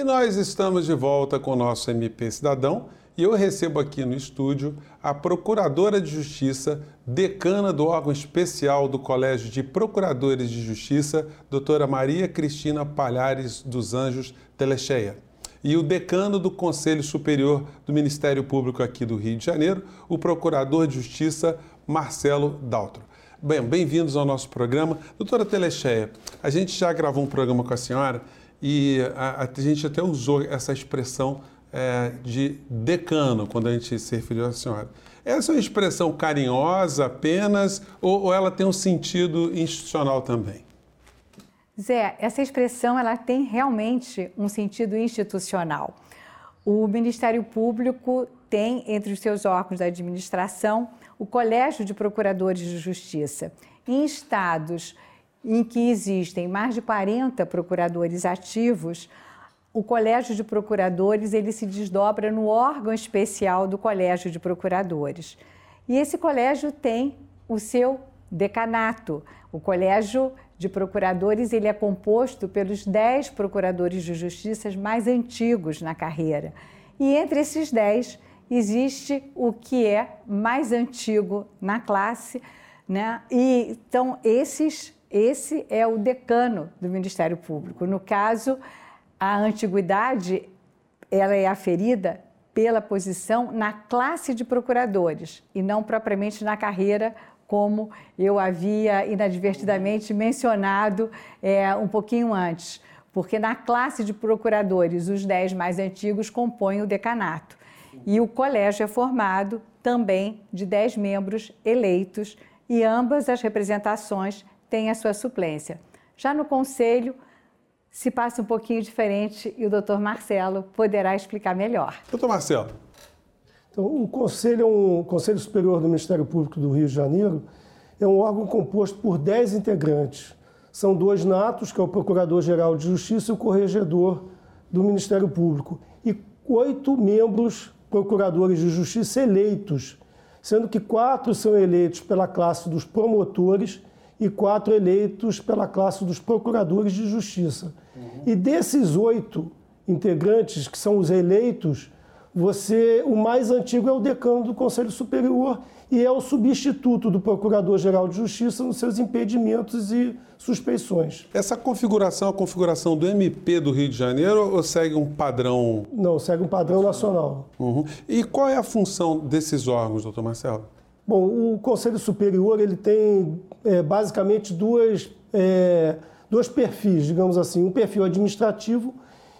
E nós estamos de volta com o nosso MP Cidadão e eu recebo aqui no estúdio a Procuradora de Justiça, decana do órgão especial do Colégio de Procuradores de Justiça, doutora Maria Cristina Palhares dos Anjos Telecheia. E o decano do Conselho Superior do Ministério Público aqui do Rio de Janeiro, o Procurador de Justiça, Marcelo Daltro. Bem, bem-vindos ao nosso programa. Doutora Telecheia, a gente já gravou um programa com a senhora e a, a gente até usou essa expressão é, de decano quando a gente se referiu à senhora. Essa é uma expressão carinhosa apenas ou, ou ela tem um sentido institucional também? Zé, essa expressão ela tem realmente um sentido institucional. O Ministério Público tem entre os seus órgãos da administração o Colégio de Procuradores de Justiça. Em estados em que existem mais de 40 procuradores ativos, o Colégio de Procuradores ele se desdobra no órgão especial do Colégio de Procuradores. E esse colégio tem o seu decanato. O Colégio de Procuradores ele é composto pelos 10 procuradores de justiça mais antigos na carreira. E entre esses 10 existe o que é mais antigo na classe, né? E então esses esse é o decano do Ministério Público. No caso, a antiguidade ela é aferida pela posição na classe de procuradores e não propriamente na carreira, como eu havia inadvertidamente mencionado é, um pouquinho antes. Porque na classe de procuradores, os dez mais antigos compõem o decanato. E o colégio é formado também de dez membros eleitos e ambas as representações tem a sua suplência. Já no Conselho, se passa um pouquinho diferente e o doutor Marcelo poderá explicar melhor. Doutor Marcelo. Então, o Conselho é um Conselho Superior do Ministério Público do Rio de Janeiro, é um órgão composto por 10 integrantes. São dois natos, que é o Procurador-Geral de Justiça e o Corregedor do Ministério Público, e oito membros procuradores de justiça eleitos, sendo que quatro são eleitos pela classe dos promotores e quatro eleitos pela classe dos procuradores de justiça. Uhum. E desses oito integrantes, que são os eleitos, você, o mais antigo é o decano do Conselho Superior e é o substituto do Procurador-Geral de Justiça nos seus impedimentos e suspeições. Essa configuração é a configuração do MP do Rio de Janeiro ou segue um padrão? Não, segue um padrão nacional. Uhum. E qual é a função desses órgãos, doutor Marcelo? Bom, o Conselho Superior ele tem é, basicamente duas, é, dois perfis, digamos assim, um perfil administrativo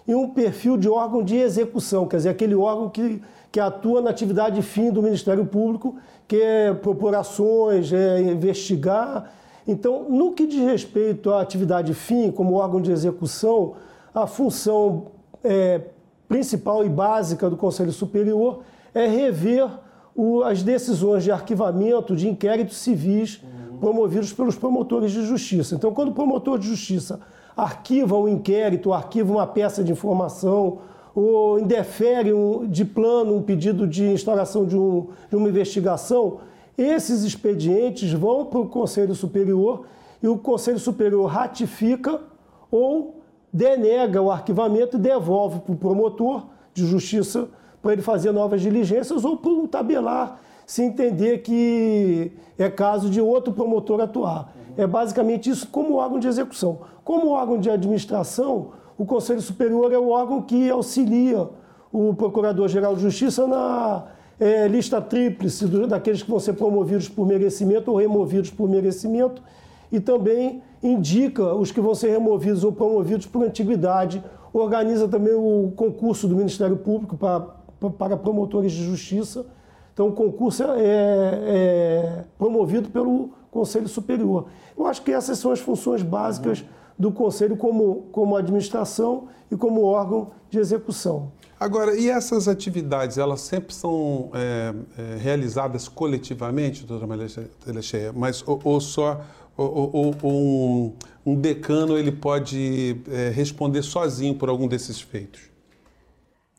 e um perfil de órgão de execução, quer dizer, aquele órgão que, que atua na atividade fim do Ministério Público, que é propor ações, é investigar. Então, no que diz respeito à atividade fim, como órgão de execução, a função é, principal e básica do Conselho Superior é rever o, as decisões de arquivamento de inquéritos civis uhum. promovidos pelos promotores de justiça. Então, quando o promotor de justiça arquiva um inquérito, arquiva uma peça de informação, ou indefere um, de plano um pedido de instauração de, um, de uma investigação, esses expedientes vão para o Conselho Superior e o Conselho Superior ratifica ou denega o arquivamento e devolve para o promotor de justiça para ele fazer novas diligências ou por um tabelar, se entender que é caso de outro promotor atuar. É basicamente isso como órgão de execução. Como órgão de administração, o Conselho Superior é o órgão que auxilia o Procurador-Geral de Justiça na é, lista tríplice daqueles que vão ser promovidos por merecimento ou removidos por merecimento e também indica os que vão ser removidos ou promovidos por antiguidade. Organiza também o concurso do Ministério Público para para promotores de justiça. Então, o concurso é, é promovido pelo Conselho Superior. Eu acho que essas são as funções básicas uhum. do Conselho como, como administração e como órgão de execução. Agora, e essas atividades, elas sempre são é, é, realizadas coletivamente, doutora Maria Telecheia, mas ou, ou só ou, ou, ou um, um, decano ele pode é, responder sozinho por algum desses feitos?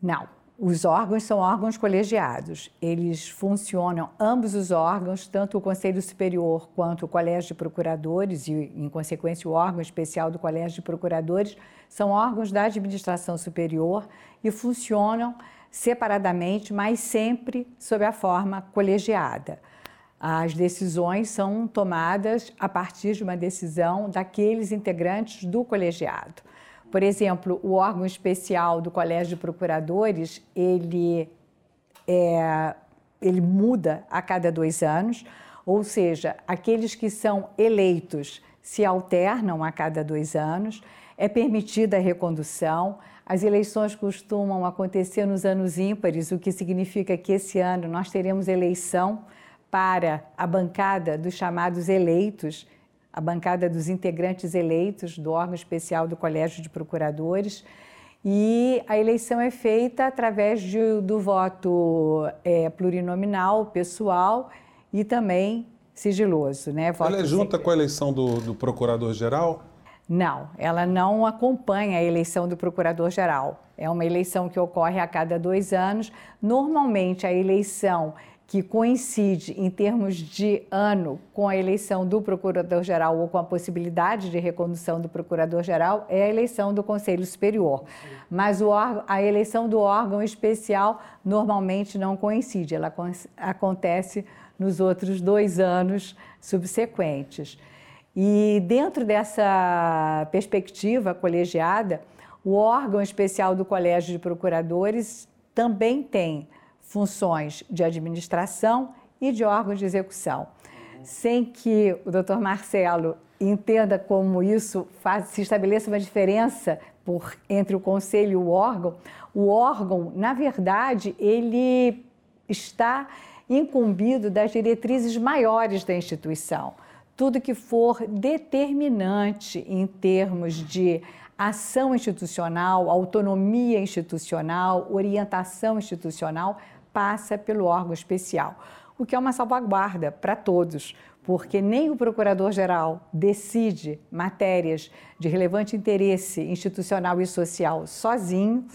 Não Os órgãos são órgãos colegiados. Eles funcionam, ambos os órgãos, tanto o Conselho Superior quanto o Colégio de Procuradores e, em consequência, o órgão especial do Colégio de Procuradores, são órgãos da administração superior e funcionam separadamente, mas sempre sob a forma colegiada. As decisões são tomadas a partir de uma decisão daqueles integrantes do colegiado. Por exemplo, o órgão especial do Colégio de Procuradores, ele, é, ele muda a cada dois anos, ou seja, aqueles que são eleitos se alternam a cada dois anos, é permitida a recondução, as eleições costumam acontecer nos anos ímpares, o que significa que esse ano nós teremos eleição para a bancada dos chamados eleitos, a bancada dos integrantes eleitos do órgão especial do Colégio de Procuradores. E a eleição é feita através de, do voto é, plurinominal, pessoal e também sigiloso. Né? Voto ela é junta com a eleição do, do Procurador-Geral? Não, ela não acompanha a eleição do Procurador-Geral. É uma eleição que ocorre a cada dois anos. Normalmente, a eleição que coincide em termos de ano com a eleição do Procurador-Geral ou com a possibilidade de recondução do Procurador-Geral é a eleição do Conselho Superior. Mas a eleição do órgão especial normalmente não coincide, ela acontece nos outros dois anos subsequentes. E dentro dessa perspectiva colegiada, o órgão especial do Colégio de Procuradores também tem funções de administração e de órgãos de execução. Sem que o doutor Marcelo entenda como isso faz, se estabeleça uma diferença por, entre o conselho e o órgão, o órgão, na verdade, ele está incumbido das diretrizes maiores da instituição. Tudo que for determinante em termos de ação institucional, autonomia institucional, orientação institucional, passa pelo órgão especial, o que é uma salvaguarda para todos, porque nem o procurador-geral decide matérias de relevante interesse institucional e social sozinho,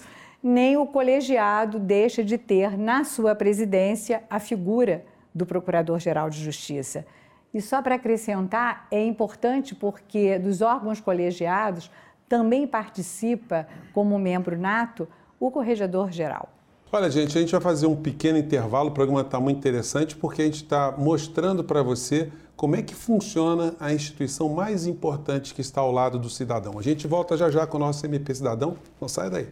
nem o colegiado deixa de ter na sua presidência a figura do Procurador-Geral de Justiça. E só para acrescentar, é importante porque dos órgãos colegiados também participa como membro nato o Corregedor-Geral. Olha, gente, a gente vai fazer um pequeno intervalo, o programa está muito interessante porque a gente está mostrando para você como é que funciona a instituição mais importante que está ao lado do cidadão. A gente volta já já com o nosso MP Cidadão, não sai daí.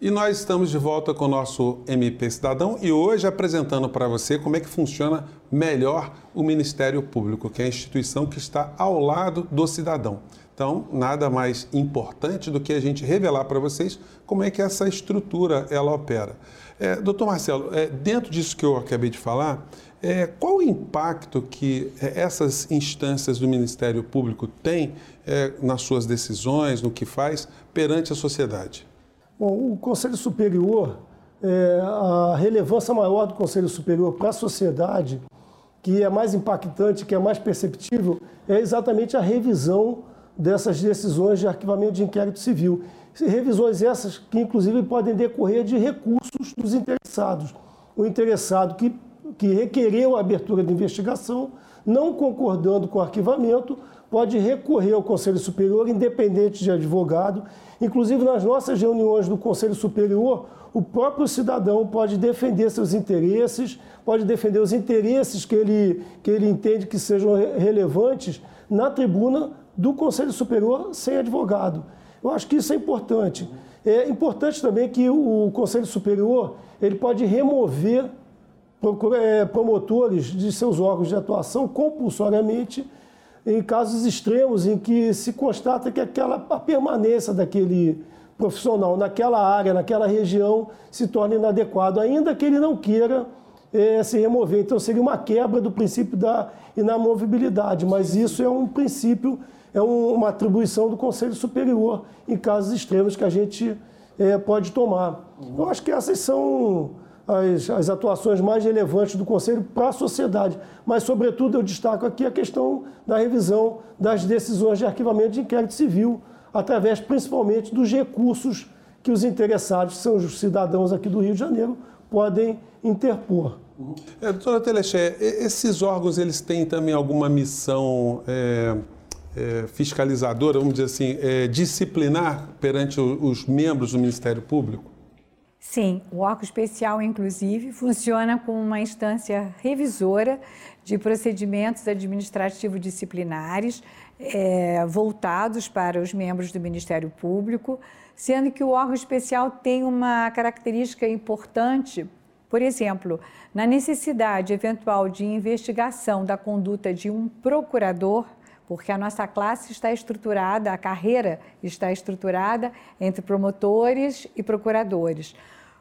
E nós estamos de volta com o nosso MP Cidadão e hoje apresentando para você como é que funciona melhor o Ministério Público, que é a instituição que está ao lado do cidadão. Então, nada mais importante do que a gente revelar para vocês como é que essa estrutura ela opera. É, doutor Marcelo, é, dentro disso que eu acabei de falar, é, qual o impacto que é, essas instâncias do Ministério Público têm é, nas suas decisões, no que faz, perante a sociedade? Bom, o Conselho Superior, é, a relevância maior do Conselho Superior para a sociedade, que é mais impactante, que é mais perceptível, é exatamente a revisão dessas decisões de arquivamento de inquérito civil. Revisões essas que, inclusive, podem decorrer de recursos dos interessados. O interessado que, que requereu a abertura de investigação, não concordando com o arquivamento, pode recorrer ao Conselho Superior, independente de advogado. Inclusive, nas nossas reuniões do Conselho Superior, o próprio cidadão pode defender seus interesses, pode defender os interesses que ele, que ele entende que sejam relevantes na tribuna do Conselho Superior sem advogado. Eu acho que isso é importante. É importante também que o Conselho Superior ele pode remover é, promotores de seus órgãos de atuação compulsoriamente em casos extremos em que se constata que aquela, a permanência daquele profissional naquela área, naquela região, se torna inadequado, ainda que ele não queira é, se remover. Então seria uma quebra do princípio da inamovibilidade, mas isso é um princípio é um, uma atribuição do Conselho Superior em casos extremos que a gente é, pode tomar. Eu acho que essas são as, as atuações mais relevantes do Conselho para a sociedade. Mas, sobretudo, eu destaco aqui a questão da revisão das decisões de arquivamento de inquérito civil, através principalmente dos recursos que os interessados, que são os cidadãos aqui do Rio de Janeiro, podem interpor. É, doutora Telexé, esses órgãos eles têm também alguma missão é, é, fiscalizadora, vamos dizer assim, é, disciplinar perante os membros do Ministério Público? Sim, o órgão especial, inclusive, funciona como uma instância revisora de procedimentos administrativos disciplinares é, voltados para os membros do Ministério Público, sendo que o órgão especial tem uma característica importante por exemplo, na necessidade eventual de investigação da conduta de um procurador, porque a nossa classe está estruturada, a carreira está estruturada entre promotores e procuradores.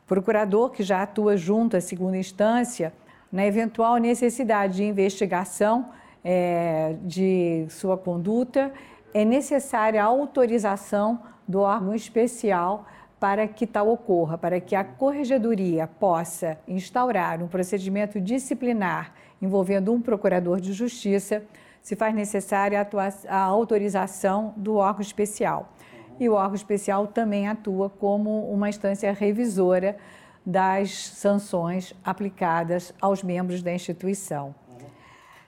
Procurador que já atua junto à segunda instância, na eventual necessidade de investigação é, de sua conduta, é necessária a autorização do órgão especial para que tal ocorra, para que a corregedoria possa instaurar um procedimento disciplinar envolvendo um procurador de justiça, se faz necessária a, a autorização do órgão especial. E o órgão especial também atua como uma instância revisora das sanções aplicadas aos membros da instituição.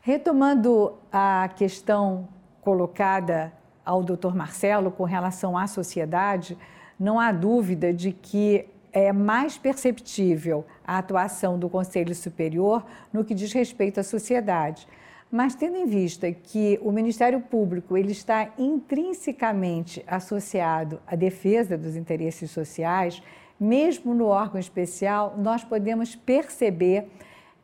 Retomando a questão colocada ao doutor Marcelo com relação à sociedade, não há dúvida de que é mais perceptível a atuação do Conselho Superior no que diz respeito à sociedade. Mas tendo em vista que o Ministério Público ele está intrinsecamente associado à defesa dos interesses sociais, mesmo no órgão especial, nós podemos perceber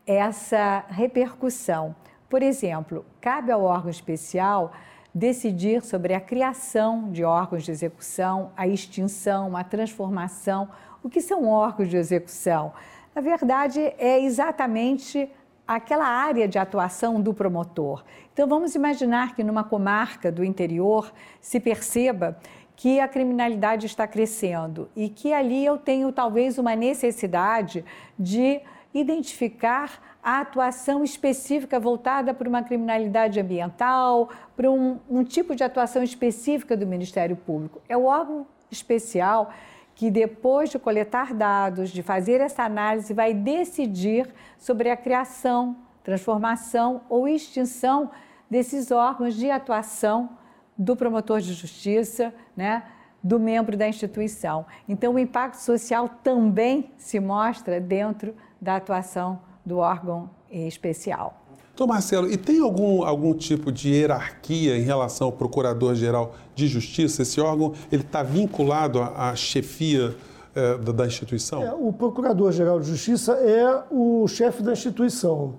essa repercussão. Por exemplo, cabe ao órgão especial decidir sobre a criação de órgãos de execução, a extinção, a transformação. O que são órgãos de execução? Na verdade, é exatamente aquela área de atuação do promotor. Então, vamos imaginar que numa comarca do interior se perceba que a criminalidade está crescendo e que ali eu tenho talvez uma necessidade de identificar a atuação específica voltada para uma criminalidade ambiental, para um, um tipo de atuação específica do Ministério Público. É o órgão especial que, depois de coletar dados, de fazer essa análise, vai decidir sobre a criação, transformação ou extinção desses órgãos de atuação do promotor de justiça, né, do membro da instituição. Então, o impacto social também se mostra dentro da atuação do órgão especial. Então, Marcelo, e tem algum, algum tipo de hierarquia em relação ao Procurador-Geral de Justiça? Esse órgão ele está vinculado à, à chefia é, da, da, instituição? É, o Procurador-Geral de Justiça é o chefe da instituição.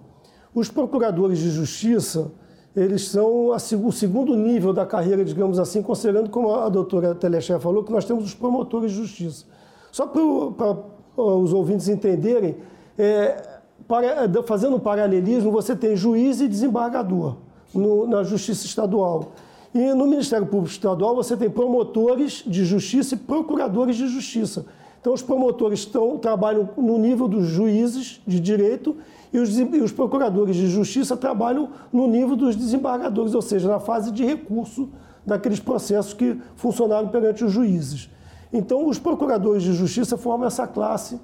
Os procuradores de justiça, eles são a, o segundo nível da carreira, digamos assim, considerando, como a doutora Teleché falou, que nós temos os promotores de justiça. Só para os ouvintes entenderem, é, para, é, fazendo um paralelismo, você tem juiz e desembargador no, na Justiça Estadual. E no Ministério Público Estadual você tem promotores de justiça e procuradores de justiça. Então os promotores estão, trabalham no nível dos juízes de direito e os, e os procuradores de justiça trabalham no nível dos desembargadores, ou seja, na fase de recurso daqueles processos que funcionaram perante os juízes. Então os procuradores de justiça formam essa classe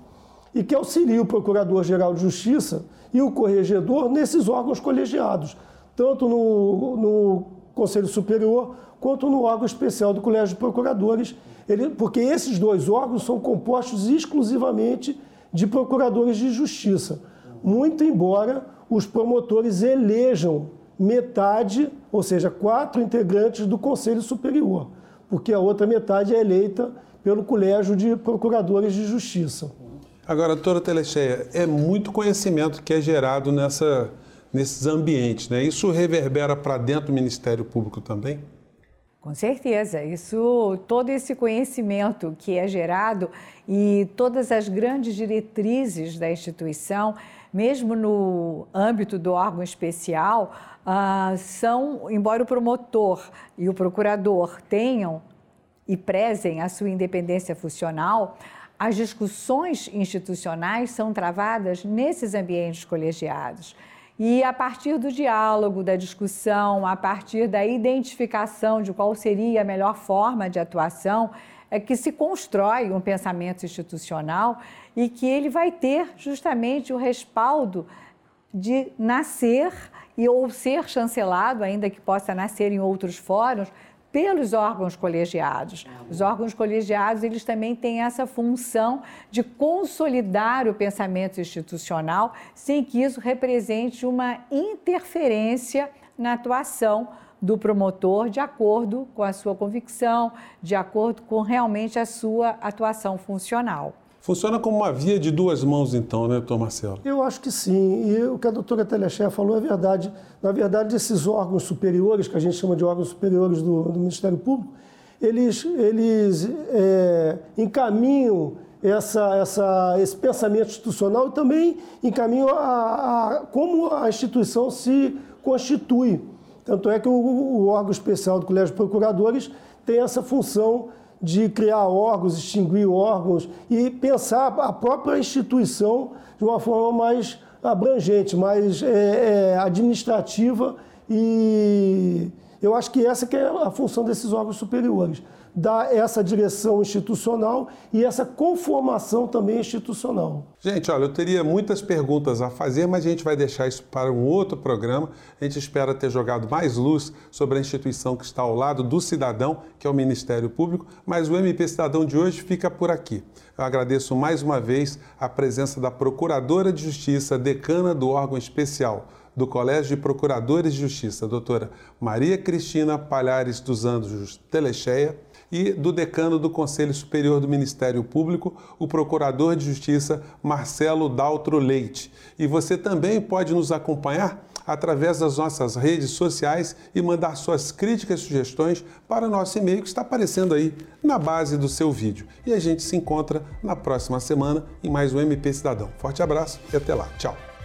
e que auxilia o Procurador-Geral de Justiça e o Corregedor nesses órgãos colegiados, tanto no, no Conselho Superior quanto no órgão especial do Colégio de Procuradores, ele, porque esses dois órgãos são compostos exclusivamente de procuradores de justiça, muito embora os promotores elejam metade, ou seja, quatro integrantes do Conselho Superior, porque a outra metade é eleita pelo Colégio de Procuradores de Justiça. Agora, doutora Telecheia, é muito conhecimento que é gerado nessa, nesses ambientes, né? Isso reverbera para dentro do Ministério Público também? Com certeza, isso, todo esse conhecimento que é gerado e todas as grandes diretrizes da instituição, mesmo no âmbito do órgão especial, ah, são, embora o promotor e o procurador tenham e prezem a sua independência funcional, as discussões institucionais são travadas nesses ambientes colegiados. E a partir do diálogo, da discussão, a partir da identificação de qual seria a melhor forma de atuação, é que se constrói um pensamento institucional e que ele vai ter justamente o respaldo de nascer e ou ser chancelado, ainda que possa nascer em outros fóruns, pelos órgãos colegiados. Os órgãos colegiados, eles também têm essa função de consolidar o pensamento institucional, sem que isso represente uma interferência na atuação do promotor de acordo com a sua convicção, de acordo com realmente a sua atuação funcional. Funciona como uma via de duas mãos, então, né, doutor Marcelo? Eu acho que sim. E o que a doutora Teleché falou é verdade. Na verdade, esses órgãos superiores, que a gente chama de órgãos superiores do, do Ministério Público, eles, eles é, encaminham essa, essa, esse pensamento institucional e também encaminham a, a, como a instituição se constitui. Tanto é que o, o órgão especial do Colégio de Procuradores tem essa função de criar órgãos, extinguir órgãos e pensar a própria instituição de uma forma mais abrangente, mais é, é, administrativa e eu acho que essa que é a função desses órgãos superiores dar essa direção institucional e essa conformação também institucional. Gente, olha, eu teria muitas perguntas a fazer, mas a gente vai deixar isso para um outro programa. A gente espera ter jogado mais luz sobre a instituição que está ao lado do cidadão, que é o Ministério Público, mas o MP Cidadão de hoje fica por aqui. Eu agradeço mais uma vez a presença da Procuradora de Justiça, decana do órgão especial do Colégio de Procuradores de Justiça, doutora Maria Cristina Palhares dos Anjos Telecheia, e do decano do Conselho Superior do Ministério Público, o Procurador de Justiça Marcelo Daltro Leite. E você também pode nos acompanhar através das nossas redes sociais e mandar suas críticas e sugestões para o nosso e-mail que está aparecendo aí na base do seu vídeo. E a gente se encontra na próxima semana em mais um MP Cidadão. Forte abraço e até lá. Tchau.